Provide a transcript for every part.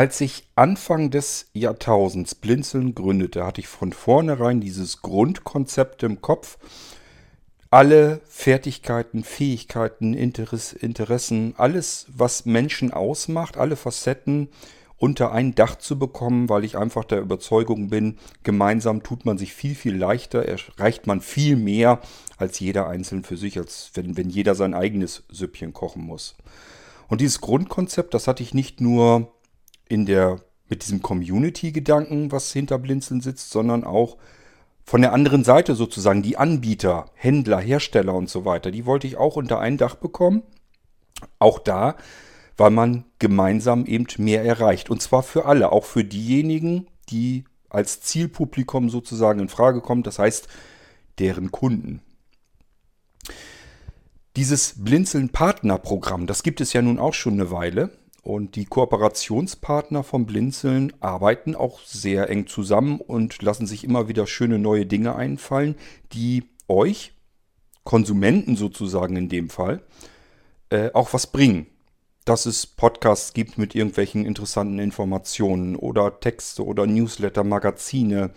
Als ich Anfang des Jahrtausends Blinzeln gründete, hatte ich von vornherein dieses Grundkonzept im Kopf. Alle Fertigkeiten, Fähigkeiten, Interess Interessen, alles, was Menschen ausmacht, alle Facetten unter ein Dach zu bekommen, weil ich einfach der Überzeugung bin, gemeinsam tut man sich viel, viel leichter, erreicht man viel mehr als jeder einzeln für sich, als wenn, wenn jeder sein eigenes Süppchen kochen muss. Und dieses Grundkonzept, das hatte ich nicht nur in der, mit diesem Community-Gedanken, was hinter Blinzeln sitzt, sondern auch von der anderen Seite sozusagen die Anbieter, Händler, Hersteller und so weiter. Die wollte ich auch unter ein Dach bekommen. Auch da, weil man gemeinsam eben mehr erreicht. Und zwar für alle, auch für diejenigen, die als Zielpublikum sozusagen in Frage kommen, das heißt deren Kunden. Dieses Blinzeln-Partnerprogramm, das gibt es ja nun auch schon eine Weile. Und die Kooperationspartner vom Blinzeln arbeiten auch sehr eng zusammen und lassen sich immer wieder schöne neue Dinge einfallen, die euch, Konsumenten sozusagen in dem Fall, äh, auch was bringen. Dass es Podcasts gibt mit irgendwelchen interessanten Informationen oder Texte oder Newsletter, Magazine,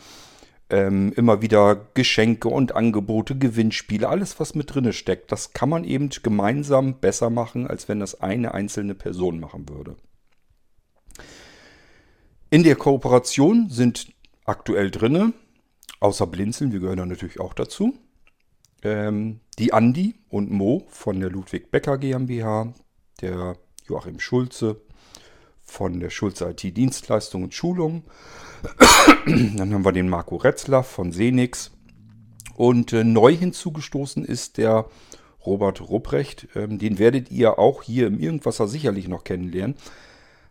ähm, immer wieder Geschenke und Angebote, Gewinnspiele, alles was mit drinne steckt, das kann man eben gemeinsam besser machen, als wenn das eine einzelne Person machen würde. In der Kooperation sind aktuell drinne, außer Blinzeln, wir gehören da natürlich auch dazu, ähm, die Andi und Mo von der Ludwig Becker GmbH, der Joachim Schulze von der Schulze IT Dienstleistung und Schulung Dann haben wir den Marco Retzler von Senix. Und äh, neu hinzugestoßen ist der Robert Rupprecht. Ähm, den werdet ihr auch hier im Irgendwasser sicherlich noch kennenlernen.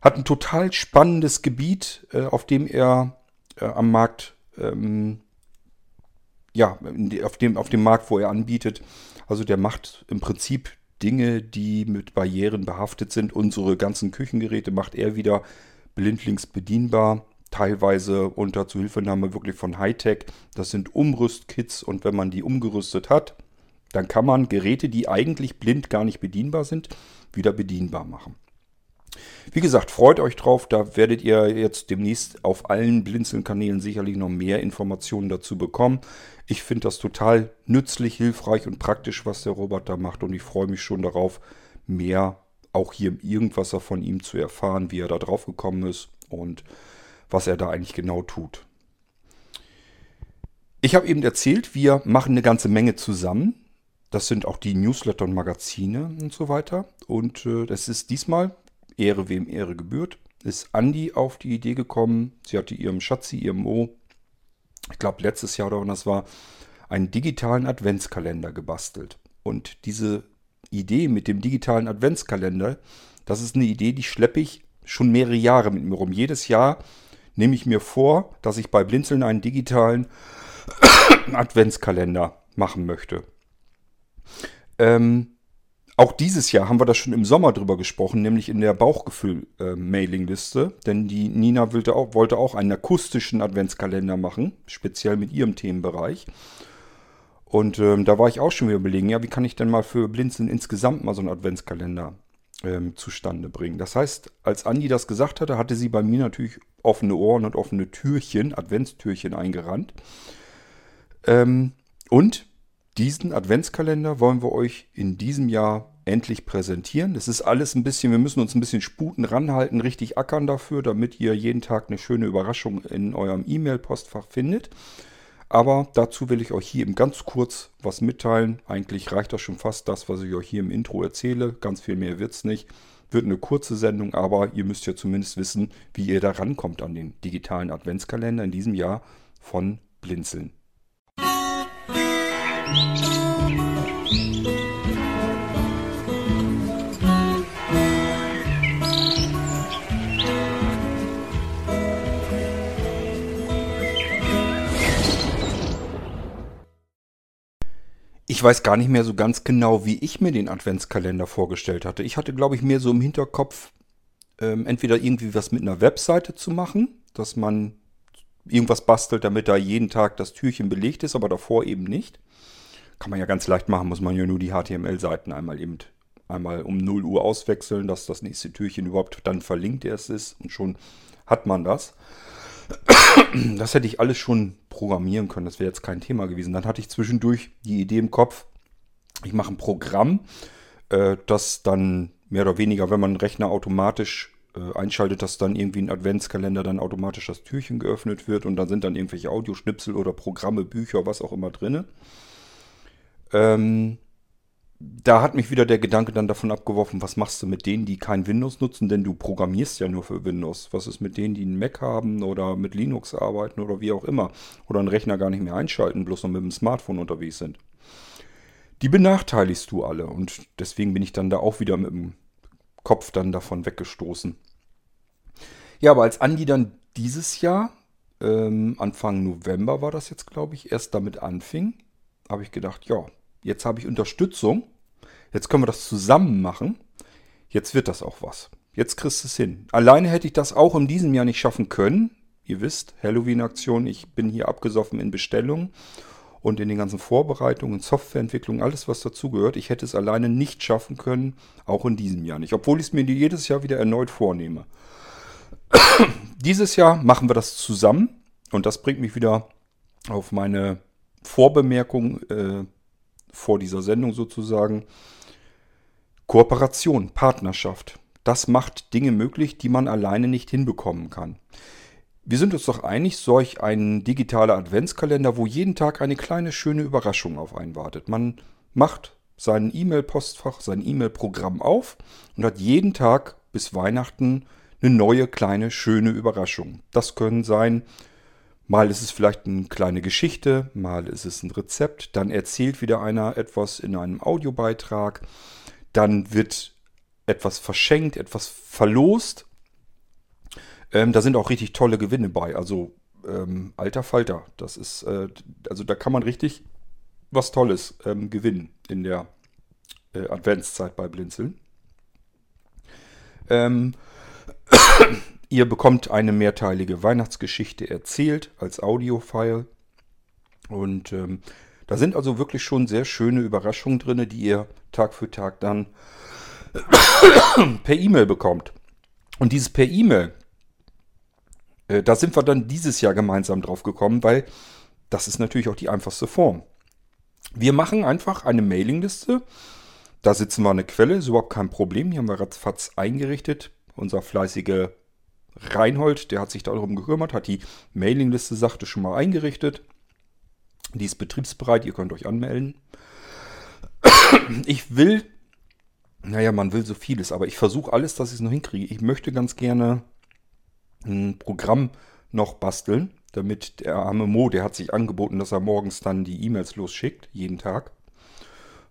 Hat ein total spannendes Gebiet, äh, auf dem er äh, am Markt, ähm, ja, auf dem, auf dem Markt, wo er anbietet. Also der macht im Prinzip Dinge, die mit Barrieren behaftet sind. Unsere ganzen Küchengeräte macht er wieder blindlings bedienbar teilweise unter Zuhilfenahme wirklich von Hightech. Das sind Umrüstkits und wenn man die umgerüstet hat, dann kann man Geräte, die eigentlich blind gar nicht bedienbar sind, wieder bedienbar machen. Wie gesagt, freut euch drauf, da werdet ihr jetzt demnächst auf allen Blinzeln-Kanälen sicherlich noch mehr Informationen dazu bekommen. Ich finde das total nützlich, hilfreich und praktisch, was der Robert da macht und ich freue mich schon darauf, mehr auch hier irgendwas von ihm zu erfahren, wie er da drauf gekommen ist und was er da eigentlich genau tut. Ich habe eben erzählt, wir machen eine ganze Menge zusammen. Das sind auch die Newsletter und Magazine und so weiter. Und äh, das ist diesmal, Ehre wem Ehre gebührt, ist Andi auf die Idee gekommen. Sie hatte ihrem Schatzi, ihrem Mo, ich glaube letztes Jahr oder wann das war, einen digitalen Adventskalender gebastelt. Und diese Idee mit dem digitalen Adventskalender, das ist eine Idee, die schleppe ich schon mehrere Jahre mit mir rum. Jedes Jahr nehme ich mir vor, dass ich bei Blinzeln einen digitalen Adventskalender machen möchte. Ähm, auch dieses Jahr haben wir das schon im Sommer drüber gesprochen, nämlich in der Bauchgefühl-Mailingliste. Denn die Nina wollte auch, wollte auch einen akustischen Adventskalender machen, speziell mit ihrem Themenbereich. Und ähm, da war ich auch schon wieder überlegen, ja, wie kann ich denn mal für Blinzeln insgesamt mal so einen Adventskalender ähm, zustande bringen. Das heißt, als Andi das gesagt hatte, hatte sie bei mir natürlich offene Ohren und offene Türchen, Adventstürchen eingerannt. Ähm, und diesen Adventskalender wollen wir euch in diesem Jahr endlich präsentieren. Das ist alles ein bisschen, wir müssen uns ein bisschen sputen ranhalten, richtig ackern dafür, damit ihr jeden Tag eine schöne Überraschung in eurem E-Mail-Postfach findet. Aber dazu will ich euch hier eben ganz kurz was mitteilen. Eigentlich reicht das schon fast das, was ich euch hier im Intro erzähle. Ganz viel mehr wird es nicht. Wird eine kurze Sendung, aber ihr müsst ja zumindest wissen, wie ihr da rankommt an den digitalen Adventskalender in diesem Jahr von Blinzeln. Musik Ich weiß gar nicht mehr so ganz genau, wie ich mir den Adventskalender vorgestellt hatte. Ich hatte, glaube ich, mehr so im Hinterkopf, ähm, entweder irgendwie was mit einer Webseite zu machen, dass man irgendwas bastelt, damit da jeden Tag das Türchen belegt ist, aber davor eben nicht. Kann man ja ganz leicht machen, muss man ja nur die HTML-Seiten einmal eben einmal um 0 Uhr auswechseln, dass das nächste Türchen überhaupt dann verlinkt erst ist und schon hat man das. Das hätte ich alles schon programmieren können, das wäre jetzt kein Thema gewesen. Dann hatte ich zwischendurch die Idee im Kopf, ich mache ein Programm, äh, das dann mehr oder weniger, wenn man einen Rechner automatisch äh, einschaltet, dass dann irgendwie ein Adventskalender dann automatisch das Türchen geöffnet wird und dann sind dann irgendwelche Audioschnipsel oder Programme, Bücher, was auch immer drin. Ähm, da hat mich wieder der Gedanke dann davon abgeworfen, was machst du mit denen, die kein Windows nutzen, denn du programmierst ja nur für Windows. Was ist mit denen, die einen Mac haben oder mit Linux arbeiten oder wie auch immer oder einen Rechner gar nicht mehr einschalten, bloß noch mit dem Smartphone unterwegs sind? Die benachteiligst du alle und deswegen bin ich dann da auch wieder mit dem Kopf dann davon weggestoßen. Ja, aber als Andi dann dieses Jahr, ähm, Anfang November war das jetzt, glaube ich, erst damit anfing, habe ich gedacht, ja, jetzt habe ich Unterstützung, jetzt können wir das zusammen machen, jetzt wird das auch was. Jetzt kriegst du es hin. Alleine hätte ich das auch in diesem Jahr nicht schaffen können. Ihr wisst, Halloween-Aktion, ich bin hier abgesoffen in Bestellungen und in den ganzen Vorbereitungen, Softwareentwicklung, alles was dazugehört. Ich hätte es alleine nicht schaffen können, auch in diesem Jahr nicht, obwohl ich es mir jedes Jahr wieder erneut vornehme. Dieses Jahr machen wir das zusammen und das bringt mich wieder auf meine Vorbemerkung äh, vor dieser Sendung sozusagen. Kooperation, Partnerschaft. Das macht Dinge möglich, die man alleine nicht hinbekommen kann. Wir sind uns doch einig, solch ein digitaler Adventskalender, wo jeden Tag eine kleine schöne Überraschung auf einen wartet. Man macht sein E-Mail-Postfach, sein E-Mail-Programm auf und hat jeden Tag bis Weihnachten eine neue kleine schöne Überraschung. Das können sein, mal ist es vielleicht eine kleine Geschichte, mal ist es ein Rezept, dann erzählt wieder einer etwas in einem Audiobeitrag, dann wird etwas verschenkt, etwas verlost ähm, da sind auch richtig tolle Gewinne bei. Also ähm, alter Falter. Das ist, äh, also da kann man richtig was Tolles ähm, gewinnen in der äh, Adventszeit bei Blinzeln. Ähm, ihr bekommt eine mehrteilige Weihnachtsgeschichte erzählt als Audiofile. Und ähm, da sind also wirklich schon sehr schöne Überraschungen drin, die ihr Tag für Tag dann per E-Mail bekommt. Und dieses per E-Mail, äh, da sind wir dann dieses Jahr gemeinsam drauf gekommen, weil das ist natürlich auch die einfachste Form. Wir machen einfach eine Mailingliste. Da sitzen wir eine Quelle, ist überhaupt kein Problem. Die haben wir ratzfatz eingerichtet. Unser fleißiger Reinhold, der hat sich darum gekümmert, hat die Mailingliste, sagte, schon mal eingerichtet. Die ist betriebsbereit, ihr könnt euch anmelden. Ich will, naja, man will so vieles, aber ich versuche alles, dass ich es noch hinkriege. Ich möchte ganz gerne ein Programm noch basteln, damit der arme Mo, der hat sich angeboten, dass er morgens dann die E-Mails losschickt, jeden Tag.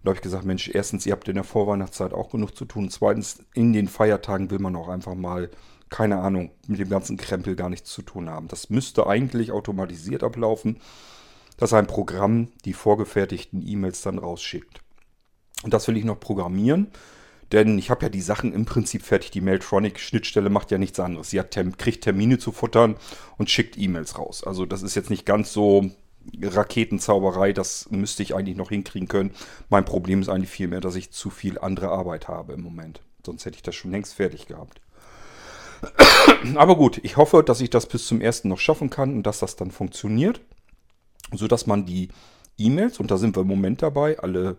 Da habe ich gesagt, Mensch, erstens, ihr habt in der Vorweihnachtszeit auch genug zu tun. Zweitens, in den Feiertagen will man auch einfach mal, keine Ahnung, mit dem ganzen Krempel gar nichts zu tun haben. Das müsste eigentlich automatisiert ablaufen, dass ein Programm die vorgefertigten E-Mails dann rausschickt. Und das will ich noch programmieren. Denn ich habe ja die Sachen im Prinzip fertig. Die Mailtronic-Schnittstelle macht ja nichts anderes. Sie Term kriegt Termine zu futtern und schickt E-Mails raus. Also das ist jetzt nicht ganz so Raketenzauberei. Das müsste ich eigentlich noch hinkriegen können. Mein Problem ist eigentlich vielmehr, dass ich zu viel andere Arbeit habe im Moment. Sonst hätte ich das schon längst fertig gehabt. Aber gut, ich hoffe, dass ich das bis zum ersten noch schaffen kann und dass das dann funktioniert. Sodass man die E-Mails, und da sind wir im Moment dabei, alle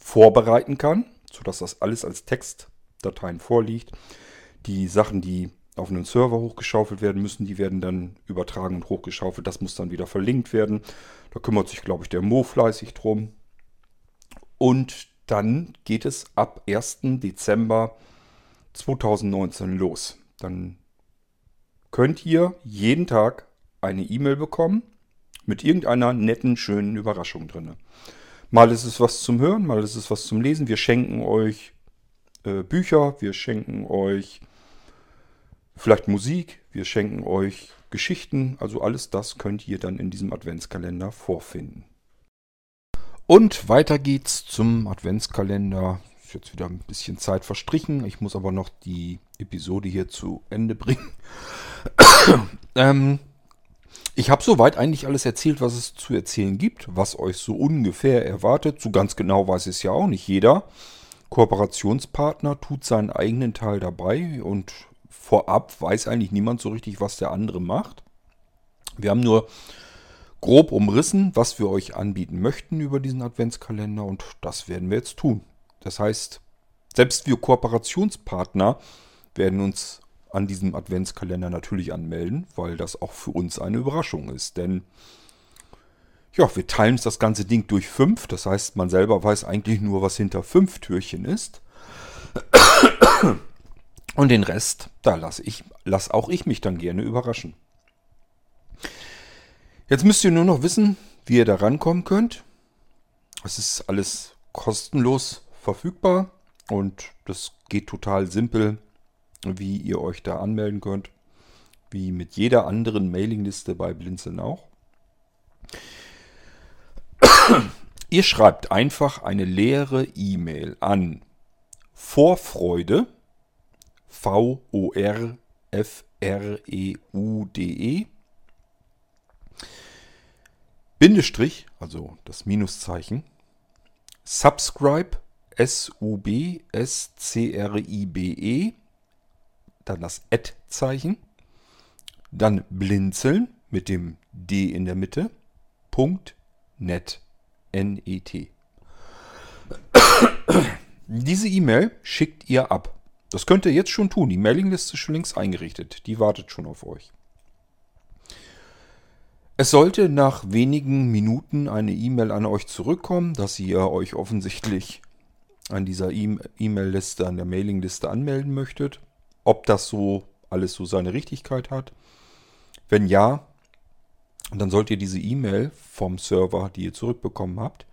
vorbereiten kann sodass das alles als Textdateien vorliegt. Die Sachen, die auf einen Server hochgeschaufelt werden müssen, die werden dann übertragen und hochgeschaufelt. Das muss dann wieder verlinkt werden. Da kümmert sich, glaube ich, der Mo fleißig drum. Und dann geht es ab 1. Dezember 2019 los. Dann könnt ihr jeden Tag eine E-Mail bekommen mit irgendeiner netten, schönen Überraschung drin. Mal ist es was zum Hören, mal ist es was zum Lesen. Wir schenken euch äh, Bücher, wir schenken euch vielleicht Musik, wir schenken euch Geschichten. Also alles das könnt ihr dann in diesem Adventskalender vorfinden. Und weiter geht's zum Adventskalender. Ist jetzt wieder ein bisschen Zeit verstrichen. Ich muss aber noch die Episode hier zu Ende bringen. ähm, ich habe soweit eigentlich alles erzählt, was es zu erzählen gibt, was euch so ungefähr erwartet. So ganz genau weiß es ja auch nicht jeder. Kooperationspartner tut seinen eigenen Teil dabei und vorab weiß eigentlich niemand so richtig, was der andere macht. Wir haben nur grob umrissen, was wir euch anbieten möchten über diesen Adventskalender und das werden wir jetzt tun. Das heißt, selbst wir Kooperationspartner werden uns an diesem Adventskalender natürlich anmelden, weil das auch für uns eine Überraschung ist. Denn ja, wir teilen das ganze Ding durch fünf. Das heißt, man selber weiß eigentlich nur, was hinter fünf Türchen ist. Und den Rest, da lasse ich, lass auch ich mich dann gerne überraschen. Jetzt müsst ihr nur noch wissen, wie ihr da rankommen könnt. Es ist alles kostenlos verfügbar und das geht total simpel, wie ihr euch da anmelden könnt. Wie mit jeder anderen Mailingliste bei Blinzeln auch. Ihr schreibt einfach eine leere E-Mail an Vorfreude, V-O-R-F-R-E-U-D-E, Bindestrich, also das Minuszeichen, Subscribe, S-U-B-S-C-R-I-B-E, dann das Ad-Zeichen, dann Blinzeln mit dem D in der Mitte, Punkt, net, N-E-T. Diese E-Mail schickt ihr ab. Das könnt ihr jetzt schon tun. Die Mailingliste ist schon längst eingerichtet. Die wartet schon auf euch. Es sollte nach wenigen Minuten eine E-Mail an euch zurückkommen, dass ihr euch offensichtlich an dieser E-Mail-Liste, an der Mailingliste anmelden möchtet. Ob das so alles so seine Richtigkeit hat. Wenn ja, dann sollt ihr diese E-Mail vom Server, die ihr zurückbekommen habt,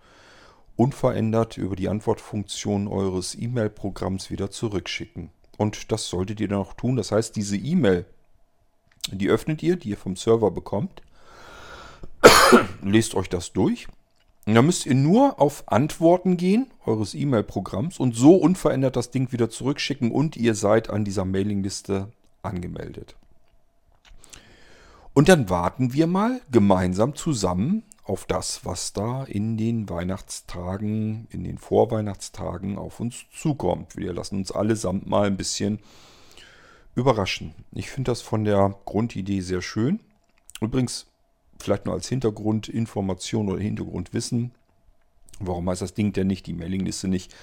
unverändert über die Antwortfunktion eures E-Mail-Programms wieder zurückschicken. Und das solltet ihr dann auch tun. Das heißt, diese E-Mail, die öffnet ihr, die ihr vom Server bekommt, lest euch das durch. Und dann müsst ihr nur auf Antworten gehen eures E-Mail-Programms und so unverändert das Ding wieder zurückschicken und ihr seid an dieser Mailingliste angemeldet. Und dann warten wir mal gemeinsam zusammen auf das, was da in den Weihnachtstagen, in den Vorweihnachtstagen auf uns zukommt. Wir lassen uns allesamt mal ein bisschen überraschen. Ich finde das von der Grundidee sehr schön. Übrigens, vielleicht nur als Hintergrundinformation oder Hintergrundwissen. Warum heißt das Ding denn nicht, die Mailingliste nicht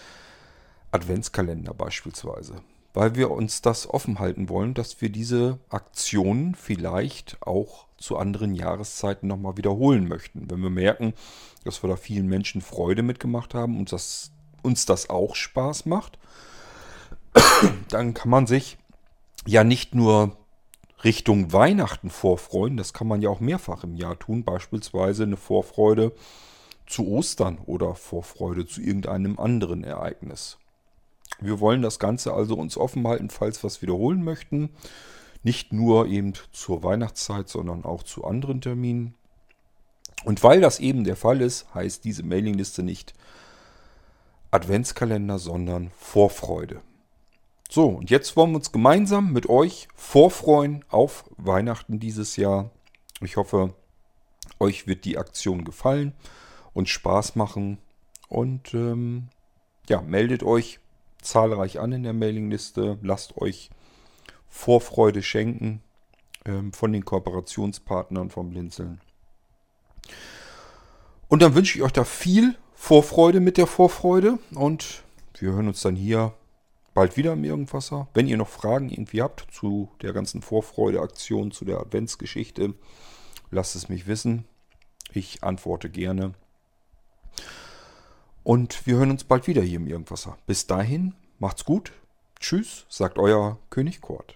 Adventskalender beispielsweise? Weil wir uns das offen halten wollen, dass wir diese Aktionen vielleicht auch zu anderen Jahreszeiten nochmal wiederholen möchten. Wenn wir merken, dass wir da vielen Menschen Freude mitgemacht haben und dass uns das auch Spaß macht, dann kann man sich ja nicht nur Richtung Weihnachten vorfreuen, das kann man ja auch mehrfach im Jahr tun, beispielsweise eine Vorfreude zu Ostern oder Vorfreude zu irgendeinem anderen Ereignis. Wir wollen das Ganze also uns offen halten, falls wir es wiederholen möchten. Nicht nur eben zur Weihnachtszeit, sondern auch zu anderen Terminen. Und weil das eben der Fall ist, heißt diese Mailingliste nicht Adventskalender, sondern Vorfreude. So, und jetzt wollen wir uns gemeinsam mit euch vorfreuen auf Weihnachten dieses Jahr. Ich hoffe, euch wird die Aktion gefallen und Spaß machen. Und ähm, ja, meldet euch zahlreich an in der Mailingliste. Lasst euch Vorfreude schenken ähm, von den Kooperationspartnern vom Blinzeln. Und dann wünsche ich euch da viel Vorfreude mit der Vorfreude und wir hören uns dann hier bald wieder im Irgendwasser. Wenn ihr noch Fragen irgendwie habt zu der ganzen Vorfreude-Aktion, zu der Adventsgeschichte, lasst es mich wissen. Ich antworte gerne. Und wir hören uns bald wieder hier im Irgendwasser. Bis dahin, macht's gut. Tschüss, sagt euer König Kurt.